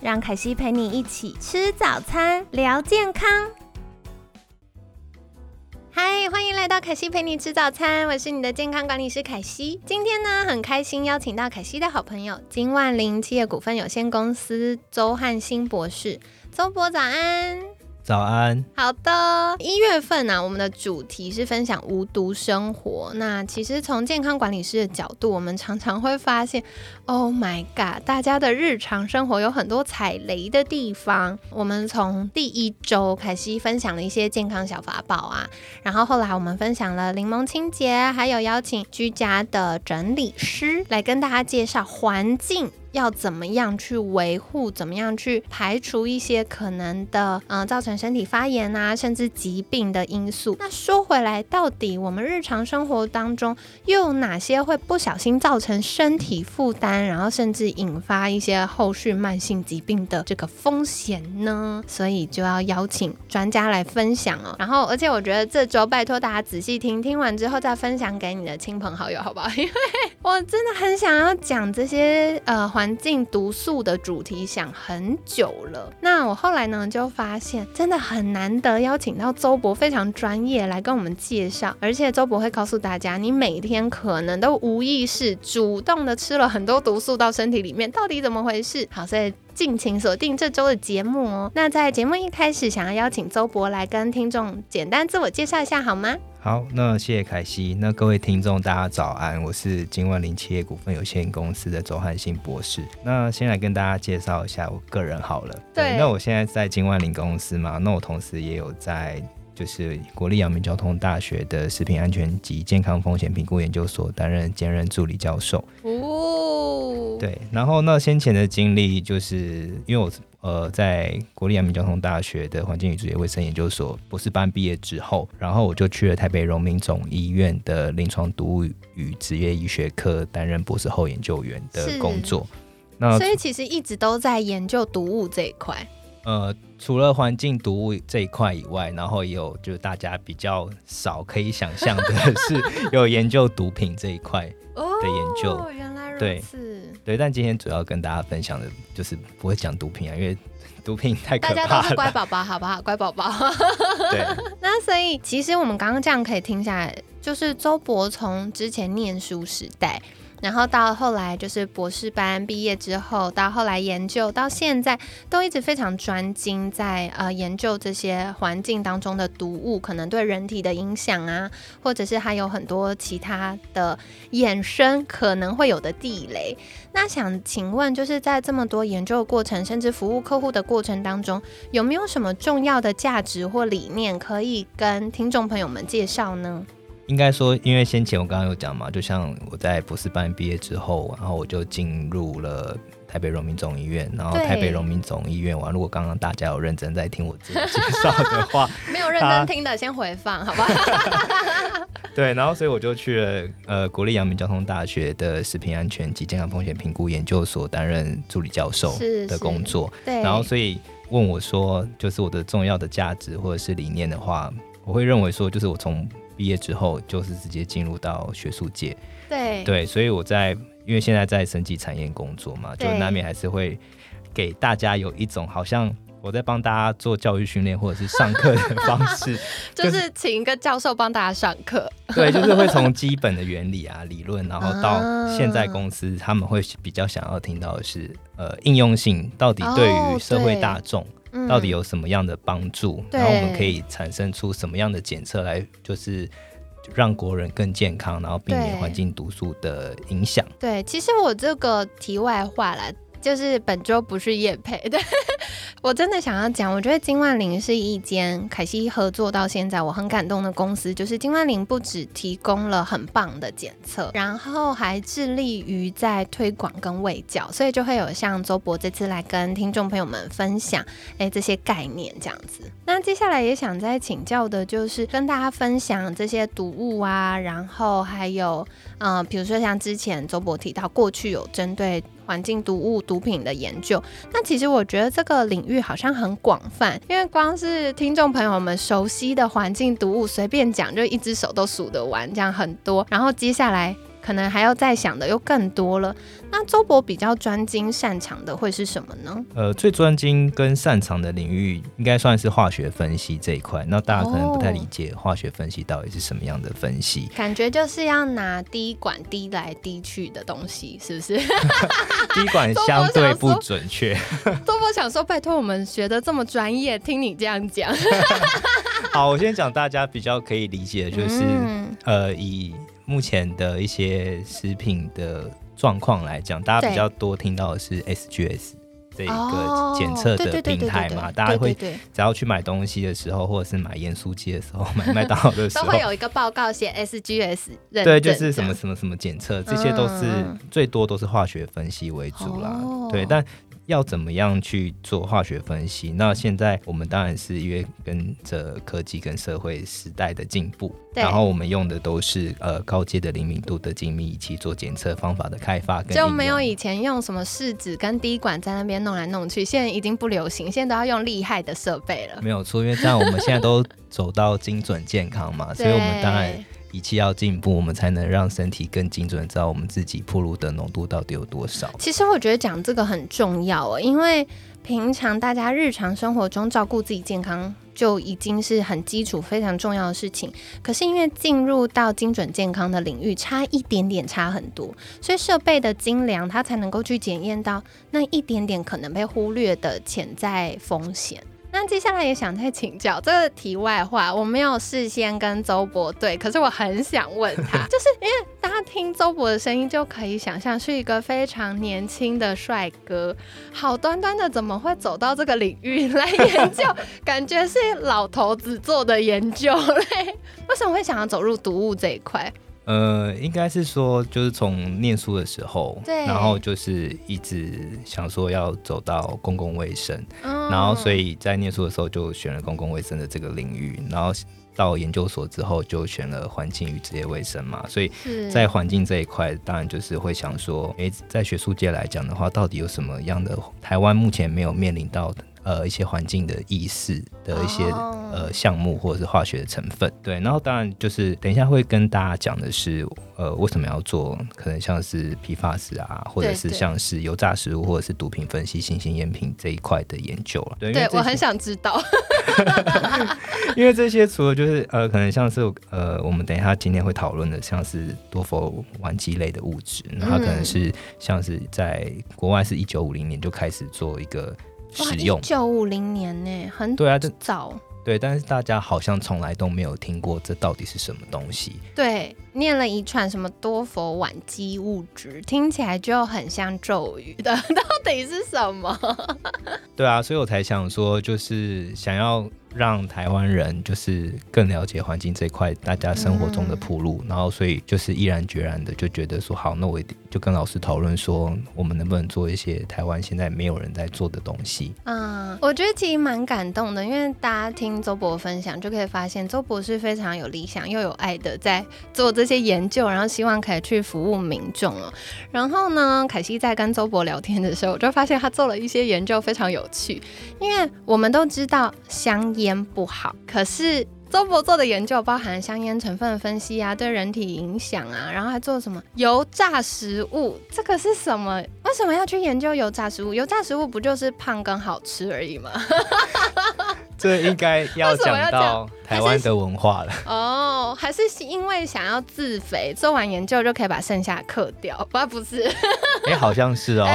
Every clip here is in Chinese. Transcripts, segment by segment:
让凯西陪你一起吃早餐，聊健康。嗨，欢迎来到凯西陪你吃早餐，我是你的健康管理师凯西。今天呢，很开心邀请到凯西的好朋友金万林企业股份有限公司周汉新博士。周博，早安。早安，好的。一月份呢，我们的主题是分享无毒生活。那其实从健康管理师的角度，我们常常会发现，Oh my god，大家的日常生活有很多踩雷的地方。我们从第一周凯西分享了一些健康小法宝啊，然后后来我们分享了柠檬清洁，还有邀请居家的整理师来跟大家介绍环境。要怎么样去维护？怎么样去排除一些可能的，嗯，造成身体发炎啊，甚至疾病的因素？那说回来，到底我们日常生活当中又有哪些会不小心造成身体负担，然后甚至引发一些后续慢性疾病的这个风险呢？所以就要邀请专家来分享哦。然后，而且我觉得这周拜托大家仔细听，听完之后再分享给你的亲朋好友，好不好？因为我真的很想要讲这些，呃。环环境毒素的主题想很久了，那我后来呢就发现真的很难得邀请到周博非常专业来跟我们介绍，而且周博会告诉大家，你每天可能都无意识主动的吃了很多毒素到身体里面，到底怎么回事？好，所以敬请锁定这周的节目哦。那在节目一开始，想要邀请周博来跟听众简单自我介绍一下好吗？好，那谢谢凯西。那各位听众，大家早安，我是金万林企业股份有限公司的周汉新博士。那先来跟大家介绍一下我个人好了。对，那我现在在金万林公司嘛，那我同时也有在就是国立阳明交通大学的食品安全及健康风险评估研究所担任兼任助理教授。哦，对，然后那先前的经历就是因为我。呃，在国立阳明交通大学的环境与职业卫生研究所博士班毕业之后，然后我就去了台北荣民总医院的临床毒物与职业医学科担任博士后研究员的工作。那所以其实一直都在研究毒物这一块。呃，除了环境毒物这一块以外，然后也有就是大家比较少可以想象的是 有研究毒品这一块的研究。原来如此。对，但今天主要跟大家分享的就是不会讲毒品啊，因为毒品太可怕了。大家都是乖宝宝，好不好？乖宝宝。对。那所以其实我们刚刚这样可以听下来，就是周伯从之前念书时代。然后到后来就是博士班毕业之后，到后来研究，到现在都一直非常专精在呃研究这些环境当中的毒物可能对人体的影响啊，或者是还有很多其他的衍生可能会有的地雷。那想请问，就是在这么多研究的过程，甚至服务客户的过程当中，有没有什么重要的价值或理念可以跟听众朋友们介绍呢？应该说，因为先前我刚刚有讲嘛，就像我在博士班毕业之后，然后我就进入了台北荣民总医院，然后台北荣民总医院完。如果刚刚大家有认真在听我自己介绍的话，没有认真听的先回放，好不好？对，然后所以我就去了呃国立阳明交通大学的食品安全及健康风险评估研究所担任助理教授的工作。对，然后所以问我说，就是我的重要的价值或者是理念的话，我会认为说，就是我从毕业之后就是直接进入到学术界，对。对，所以我在因为现在在生技产业工作嘛，就难免还是会给大家有一种好像我在帮大家做教育训练或者是上课的方式，就是请一个教授帮大家上课，对，就是会从基本的原理啊理论，然后到现在公司他们会比较想要听到的是呃应用性到底对于社会大众。到底有什么样的帮助？然后我们可以产生出什么样的检测来，就是让国人更健康，然后避免环境毒素的影响。对，其实我这个题外话来。就是本周不是叶配 的，我真的想要讲，我觉得金万林是一间凯西合作到现在我很感动的公司，就是金万林不只提供了很棒的检测，然后还致力于在推广跟卫教，所以就会有像周博这次来跟听众朋友们分享，哎，这些概念这样子。那接下来也想再请教的就是跟大家分享这些毒物啊，然后还有，嗯，比如说像之前周博提到，过去有针对。环境毒物、毒品的研究，那其实我觉得这个领域好像很广泛，因为光是听众朋友们熟悉的环境毒物，随便讲就一只手都数得完，这样很多。然后接下来。可能还要再想的又更多了。那周博比较专精擅长的会是什么呢？呃，最专精跟擅长的领域应该算是化学分析这一块。那大家可能不太理解化学分析到底是什么样的分析，感觉就是要拿滴管滴来滴去的东西，是不是？滴管相对不准确。周博 想说，拜托我们学的这么专业，听你这样讲。好，我先讲大家比较可以理解的就是，呃，以。目前的一些食品的状况来讲，大家比较多听到的是 SGS 这一个检测的平台嘛，大家会只要去买东西的时候，或者是买盐酥鸡的时候，买麦当劳的时候，都会有一个报告写 SGS 对，就是什么什么什么检测，这些都是最多都是化学分析为主啦，对，但。要怎么样去做化学分析？那现在我们当然是因为跟着科技跟社会时代的进步，然后我们用的都是呃高阶的灵敏度的精密仪器做检测方法的开发，就没有以前用什么试纸跟滴管在那边弄来弄去，现在已经不流行，现在都要用厉害的设备了。没有错，因为这样我们现在都走到精准健康嘛，所以我们当然。仪器要进步，我们才能让身体更精准，知道我们自己铺路的浓度到底有多少。其实我觉得讲这个很重要哦，因为平常大家日常生活中照顾自己健康就已经是很基础、非常重要的事情。可是因为进入到精准健康的领域，差一点点差很多，所以设备的精良，它才能够去检验到那一点点可能被忽略的潜在风险。那接下来也想再请教这个题外话，我没有事先跟周博对，可是我很想问他，就是因为大家听周博的声音就可以想象是一个非常年轻的帅哥，好端端的怎么会走到这个领域来研究？感觉是老头子做的研究嘞？为什么会想要走入毒物这一块？呃，应该是说，就是从念书的时候，对，然后就是一直想说要走到公共卫生，嗯然后所以在念书的时候就选了公共卫生的这个领域，然后到研究所之后就选了环境与职业卫生嘛，所以在环境这一块，当然就是会想说，诶，在学术界来讲的话，到底有什么样的台湾目前没有面临到的？呃，一些环境的意识的一些呃项目或者是化学的成分，对，然后当然就是等一下会跟大家讲的是，呃，为什么要做可能像是批发式啊，或者是像是油炸食物或者是毒品分析、新型烟品这一块的研究了。对，我很想知道，因为这些除了就是呃，可能像是呃，我们等一下今天会讨论的，像是多氟烷基类的物质，那它可能是像是在国外是一九五零年就开始做一个。使用九五零年呢，很对啊，这早对，但是大家好像从来都没有听过这到底是什么东西。对，念了一串什么多佛晚基物质，听起来就很像咒语的，到底是什么？对啊，所以我才想说，就是想要。让台湾人就是更了解环境这一块，大家生活中的铺路，然后所以就是毅然决然的就觉得说好，那我就跟老师讨论说，我们能不能做一些台湾现在没有人在做的东西。嗯，我觉得其实蛮感动的，因为大家听周博分享就可以发现，周博是非常有理想又有爱的在做这些研究，然后希望可以去服务民众哦。然后呢，凯西在跟周博聊天的时候，我就发现他做了一些研究非常有趣，因为我们都知道香烟。烟不好，可是周博做的研究包含香烟成分的分析啊，对人体影响啊，然后还做什么油炸食物？这个是什么？为什么要去研究油炸食物？油炸食物不就是胖跟好吃而已吗？这应该要讲到台湾的文化了 哦，还是因为想要自肥，做完研究就可以把剩下克掉？不，不是？哎，好像是哦。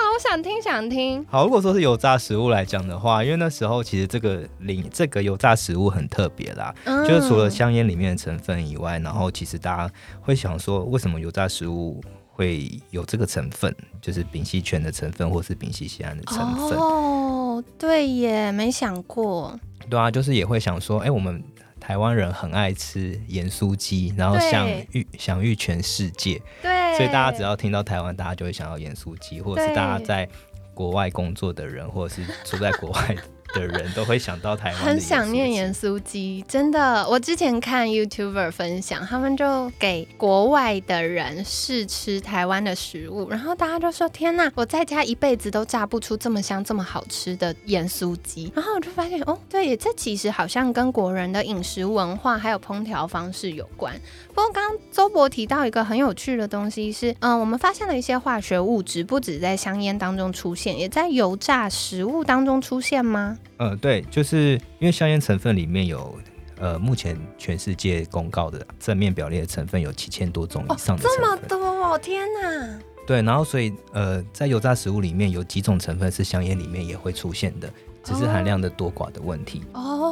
好，我想听，想听。好，如果说是油炸食物来讲的话，因为那时候其实这个零这个油炸食物很特别啦，就是除了香烟里面的成分以外，然后其实大家会想说，为什么油炸食物？会有这个成分，就是丙烯醛的成分，或是丙烯酰胺的成分。哦，对耶，没想过。对啊，就是也会想说，哎，我们台湾人很爱吃盐酥鸡，然后享誉享誉全世界。对，所以大家只要听到台湾，大家就会想要盐酥鸡，或者是大家在国外工作的人，或者是住在国外。的人都会想到台湾，很想念盐酥鸡，真的。我之前看 YouTuber 分享，他们就给国外的人试吃台湾的食物，然后大家就说：“天哪，我在家一辈子都炸不出这么香、这么好吃的盐酥鸡。”然后我就发现，哦，对，这其实好像跟国人的饮食文化还有烹调方式有关。不过刚刚周博提到一个很有趣的东西是，嗯，我们发现了一些化学物质不止在香烟当中出现，也在油炸食物当中出现吗？呃，对，就是因为香烟成分里面有，呃，目前全世界公告的正面表列的成分有七千多种以上的这么多哦，天哪！对，然后所以呃，在油炸食物里面有几种成分是香烟里面也会出现的。只是含量的多寡的问题哦，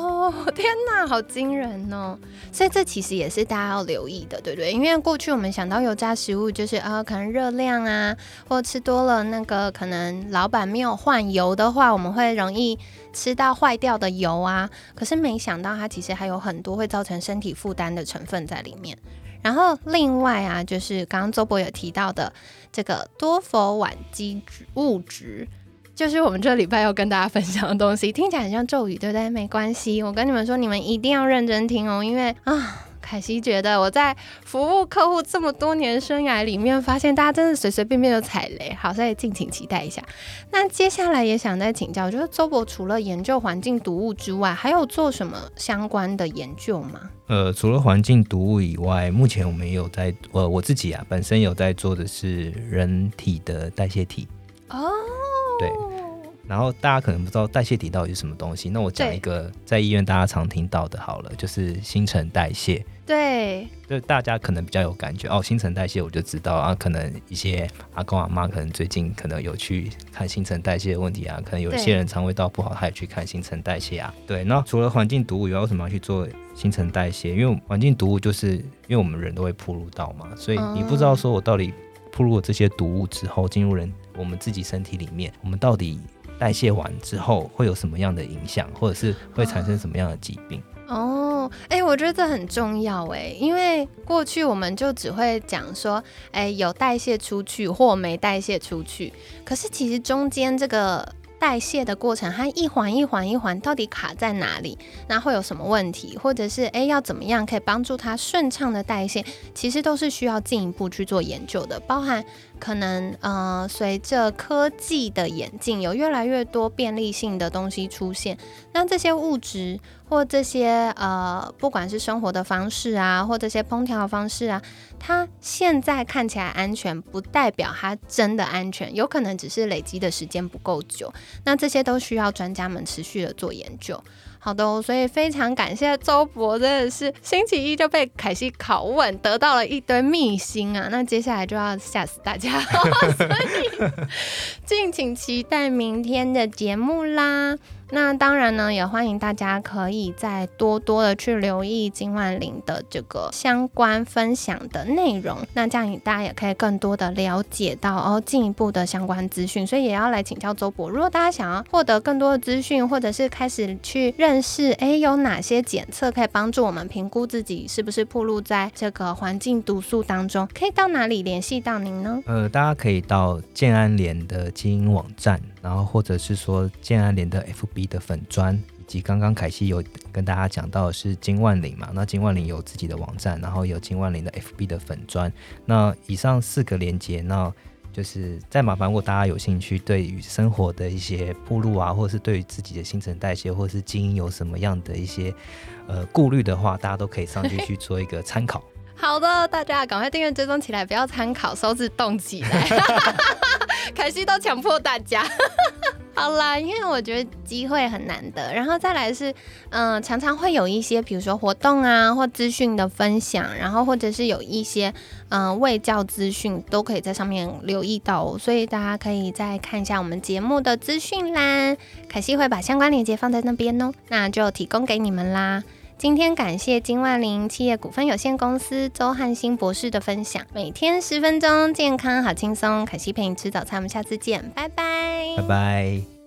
天哪，好惊人哦！所以这其实也是大家要留意的，对不对？因为过去我们想到油炸食物，就是啊，可能热量啊，或吃多了那个，可能老板没有换油的话，我们会容易吃到坏掉的油啊。可是没想到它其实还有很多会造成身体负担的成分在里面。然后另外啊，就是刚刚周博有提到的这个多佛烷基物质。就是我们这礼拜要跟大家分享的东西，听起来很像咒语，对不对？没关系，我跟你们说，你们一定要认真听哦，因为啊，凯西觉得我在服务客户这么多年生涯里面，发现大家真的随随便便就踩雷，好，所以敬请期待一下。那接下来也想再请教，就是周博除了研究环境毒物之外，还有做什么相关的研究吗？呃，除了环境毒物以外，目前我们也有在，呃，我自己啊，本身有在做的是人体的代谢体哦。对，然后大家可能不知道代谢体到底是什么东西，那我讲一个在医院大家常听到的，好了，就是新陈代谢。对，就大家可能比较有感觉哦，新陈代谢我就知道啊，可能一些阿公阿妈可能最近可能有去看新陈代谢的问题啊，可能有些人肠胃道不好，他也去看新陈代谢啊。对，那除了环境毒物以外，为什么要去做新陈代谢？因为环境毒物就是因为我们人都会铺入到嘛，所以你不知道说我到底铺入了这些毒物之后进入人。我们自己身体里面，我们到底代谢完之后会有什么样的影响，或者是会产生什么样的疾病？哦，哎，我觉得这很重要哎，因为过去我们就只会讲说，哎，有代谢出去或没代谢出去，可是其实中间这个。代谢的过程，它一环一环一环到底卡在哪里？那会有什么问题？或者是诶，要怎么样可以帮助它顺畅的代谢？其实都是需要进一步去做研究的。包含可能呃，随着科技的演进，有越来越多便利性的东西出现，那这些物质。或这些呃，不管是生活的方式啊，或这些烹调方式啊，它现在看起来安全，不代表它真的安全，有可能只是累积的时间不够久。那这些都需要专家们持续的做研究。好的，所以非常感谢周博，真的是星期一就被凯西拷问，得到了一堆秘辛啊！那接下来就要吓死大家，所以敬请期待明天的节目啦。那当然呢，也欢迎大家可以再多多的去留意金万林的这个相关分享的内容。那这样大家也可以更多的了解到哦进一步的相关资讯。所以也要来请教周博，如果大家想要获得更多的资讯，或者是开始去认识，哎，有哪些检测可以帮助我们评估自己是不是暴露在这个环境毒素当中，可以到哪里联系到您呢？呃，大家可以到建安联的基因网站。然后，或者是说建安联的 FB 的粉砖，以及刚刚凯西有跟大家讲到的是金万林嘛？那金万林有自己的网站，然后有金万林的 FB 的粉砖。那以上四个连接，那就是再麻烦，如果大家有兴趣，对于生活的一些铺路啊，或者是对于自己的新陈代谢或者是基因有什么样的一些呃顾虑的话，大家都可以上去去做一个参考。好的，大家赶快订阅追踪起来，不要参考，手指动起来。凯西都强迫大家。好啦，因为我觉得机会很难得，然后再来是，嗯，常常会有一些，比如说活动啊，或资讯的分享，然后或者是有一些，嗯，卫教资讯都可以在上面留意到哦，所以大家可以再看一下我们节目的资讯栏，凯西会把相关链接放在那边哦，那就提供给你们啦。今天感谢金万林企业股份有限公司周汉新博士的分享。每天十分钟，健康好轻松。可惜陪你吃早餐，我们下次见，拜拜，拜拜。